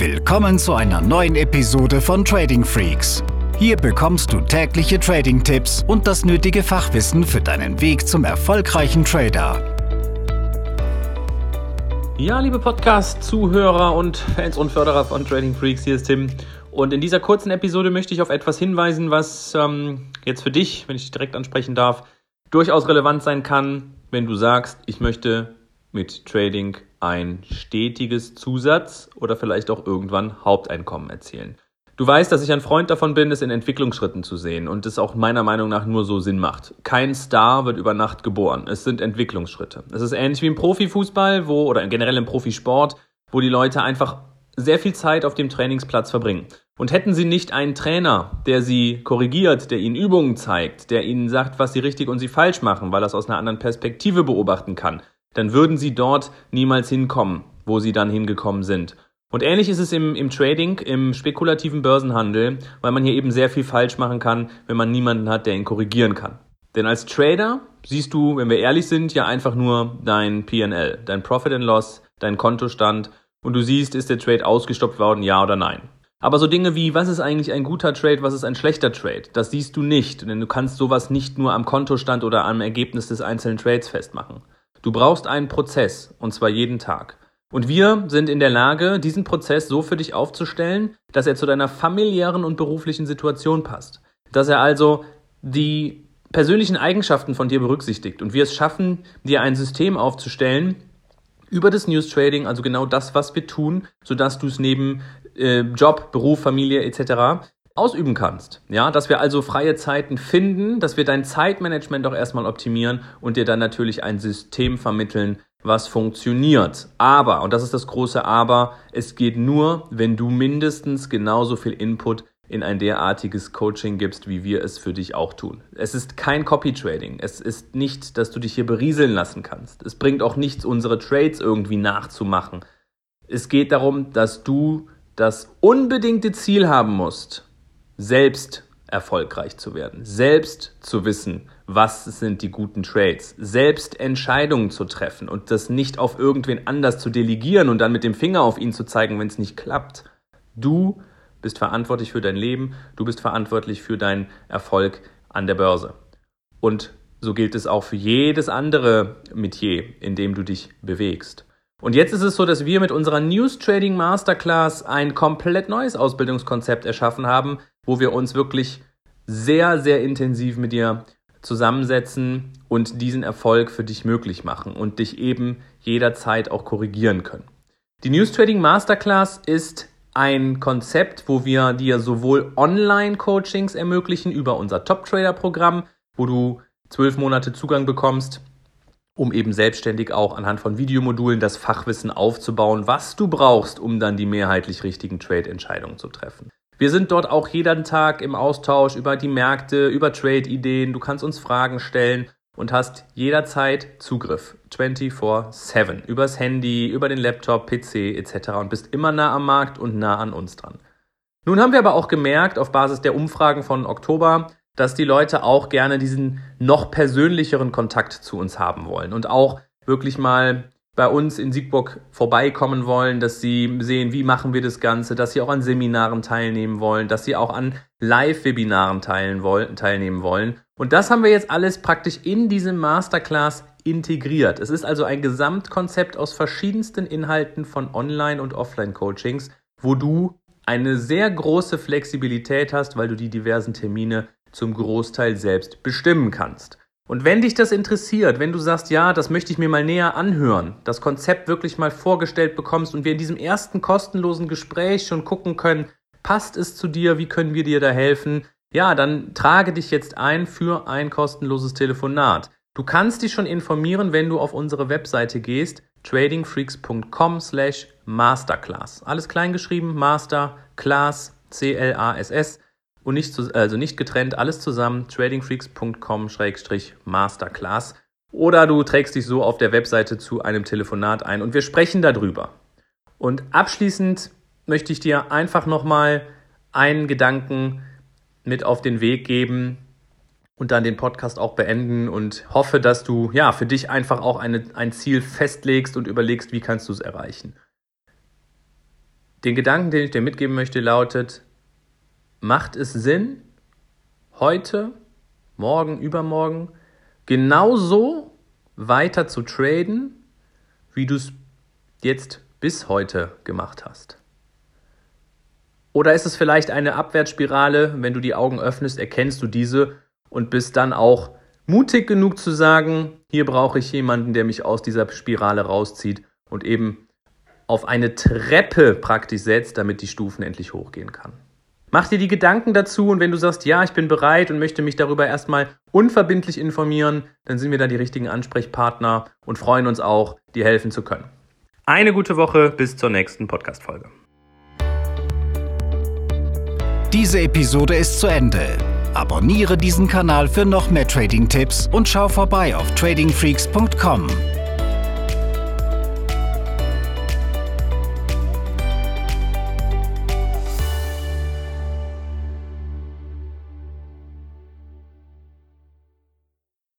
Willkommen zu einer neuen Episode von Trading Freaks. Hier bekommst du tägliche Trading-Tipps und das nötige Fachwissen für deinen Weg zum erfolgreichen Trader. Ja, liebe Podcast-Zuhörer und Fans und Förderer von Trading Freaks, hier ist Tim. Und in dieser kurzen Episode möchte ich auf etwas hinweisen, was ähm, jetzt für dich, wenn ich dich direkt ansprechen darf, durchaus relevant sein kann, wenn du sagst, ich möchte mit Trading ein stetiges Zusatz- oder vielleicht auch irgendwann Haupteinkommen erzielen. Du weißt, dass ich ein Freund davon bin, es in Entwicklungsschritten zu sehen und es auch meiner Meinung nach nur so Sinn macht. Kein Star wird über Nacht geboren. Es sind Entwicklungsschritte. Es ist ähnlich wie im Profifußball, wo oder generell im Profisport, wo die Leute einfach sehr viel Zeit auf dem Trainingsplatz verbringen. Und hätten sie nicht einen Trainer, der sie korrigiert, der ihnen Übungen zeigt, der ihnen sagt, was sie richtig und sie falsch machen, weil er es aus einer anderen Perspektive beobachten kann, dann würden sie dort niemals hinkommen, wo sie dann hingekommen sind. Und ähnlich ist es im, im Trading, im spekulativen Börsenhandel, weil man hier eben sehr viel falsch machen kann, wenn man niemanden hat, der ihn korrigieren kann. Denn als Trader siehst du, wenn wir ehrlich sind, ja einfach nur dein PL, dein Profit and Loss, dein Kontostand und du siehst, ist der Trade ausgestoppt worden, ja oder nein. Aber so Dinge wie, was ist eigentlich ein guter Trade, was ist ein schlechter Trade, das siehst du nicht, denn du kannst sowas nicht nur am Kontostand oder am Ergebnis des einzelnen Trades festmachen. Du brauchst einen Prozess, und zwar jeden Tag. Und wir sind in der Lage, diesen Prozess so für dich aufzustellen, dass er zu deiner familiären und beruflichen Situation passt. Dass er also die persönlichen Eigenschaften von dir berücksichtigt und wir es schaffen, dir ein System aufzustellen über das News Trading, also genau das, was wir tun, sodass du es neben äh, Job, Beruf, Familie etc ausüben kannst. Ja, dass wir also freie Zeiten finden, dass wir dein Zeitmanagement auch erstmal optimieren und dir dann natürlich ein System vermitteln, was funktioniert. Aber, und das ist das große Aber, es geht nur, wenn du mindestens genauso viel Input in ein derartiges Coaching gibst, wie wir es für dich auch tun. Es ist kein Copy Trading. Es ist nicht, dass du dich hier berieseln lassen kannst. Es bringt auch nichts, unsere Trades irgendwie nachzumachen. Es geht darum, dass du das unbedingte Ziel haben musst, selbst erfolgreich zu werden, selbst zu wissen, was sind die guten Trades, selbst Entscheidungen zu treffen und das nicht auf irgendwen anders zu delegieren und dann mit dem Finger auf ihn zu zeigen, wenn es nicht klappt. Du bist verantwortlich für dein Leben, du bist verantwortlich für deinen Erfolg an der Börse. Und so gilt es auch für jedes andere Metier, in dem du dich bewegst. Und jetzt ist es so, dass wir mit unserer News Trading Masterclass ein komplett neues Ausbildungskonzept erschaffen haben, wo wir uns wirklich sehr, sehr intensiv mit dir zusammensetzen und diesen Erfolg für dich möglich machen und dich eben jederzeit auch korrigieren können. Die News Trading Masterclass ist ein Konzept, wo wir dir sowohl Online-Coachings ermöglichen über unser Top Trader Programm, wo du zwölf Monate Zugang bekommst um eben selbstständig auch anhand von Videomodulen das Fachwissen aufzubauen, was du brauchst, um dann die mehrheitlich richtigen Trade-Entscheidungen zu treffen. Wir sind dort auch jeden Tag im Austausch über die Märkte, über Trade-Ideen. Du kannst uns Fragen stellen und hast jederzeit Zugriff 24/7 übers Handy, über den Laptop, PC etc. und bist immer nah am Markt und nah an uns dran. Nun haben wir aber auch gemerkt, auf Basis der Umfragen von Oktober, dass die Leute auch gerne diesen noch persönlicheren Kontakt zu uns haben wollen und auch wirklich mal bei uns in Siegburg vorbeikommen wollen, dass sie sehen, wie machen wir das Ganze, dass sie auch an Seminaren teilnehmen wollen, dass sie auch an Live-Webinaren teilnehmen wollen. Und das haben wir jetzt alles praktisch in diesem Masterclass integriert. Es ist also ein Gesamtkonzept aus verschiedensten Inhalten von Online- und Offline-Coachings, wo du eine sehr große Flexibilität hast, weil du die diversen Termine zum Großteil selbst bestimmen kannst. Und wenn dich das interessiert, wenn du sagst, ja, das möchte ich mir mal näher anhören, das Konzept wirklich mal vorgestellt bekommst und wir in diesem ersten kostenlosen Gespräch schon gucken können, passt es zu dir, wie können wir dir da helfen, ja, dann trage dich jetzt ein für ein kostenloses Telefonat. Du kannst dich schon informieren, wenn du auf unsere Webseite gehst, tradingfreaks.com slash masterclass. Alles klein geschrieben, Master, Class, C-L-A-S-S und nicht, zu, also nicht getrennt, alles zusammen, tradingfreaks.com-masterclass. Oder du trägst dich so auf der Webseite zu einem Telefonat ein und wir sprechen darüber. Und abschließend möchte ich dir einfach nochmal einen Gedanken mit auf den Weg geben und dann den Podcast auch beenden und hoffe, dass du ja für dich einfach auch eine, ein Ziel festlegst und überlegst, wie kannst du es erreichen. Den Gedanken, den ich dir mitgeben möchte, lautet, macht es Sinn, heute, morgen, übermorgen genauso weiter zu traden, wie du es jetzt bis heute gemacht hast? Oder ist es vielleicht eine Abwärtsspirale, wenn du die Augen öffnest, erkennst du diese und bist dann auch mutig genug zu sagen, hier brauche ich jemanden, der mich aus dieser Spirale rauszieht und eben auf eine Treppe praktisch setzt, damit die Stufen endlich hochgehen kann. Mach dir die Gedanken dazu und wenn du sagst, ja, ich bin bereit und möchte mich darüber erstmal unverbindlich informieren, dann sind wir da die richtigen Ansprechpartner und freuen uns auch, dir helfen zu können. Eine gute Woche bis zur nächsten Podcast-Folge. Diese Episode ist zu Ende. Abonniere diesen Kanal für noch mehr Trading-Tipps und schau vorbei auf tradingfreaks.com.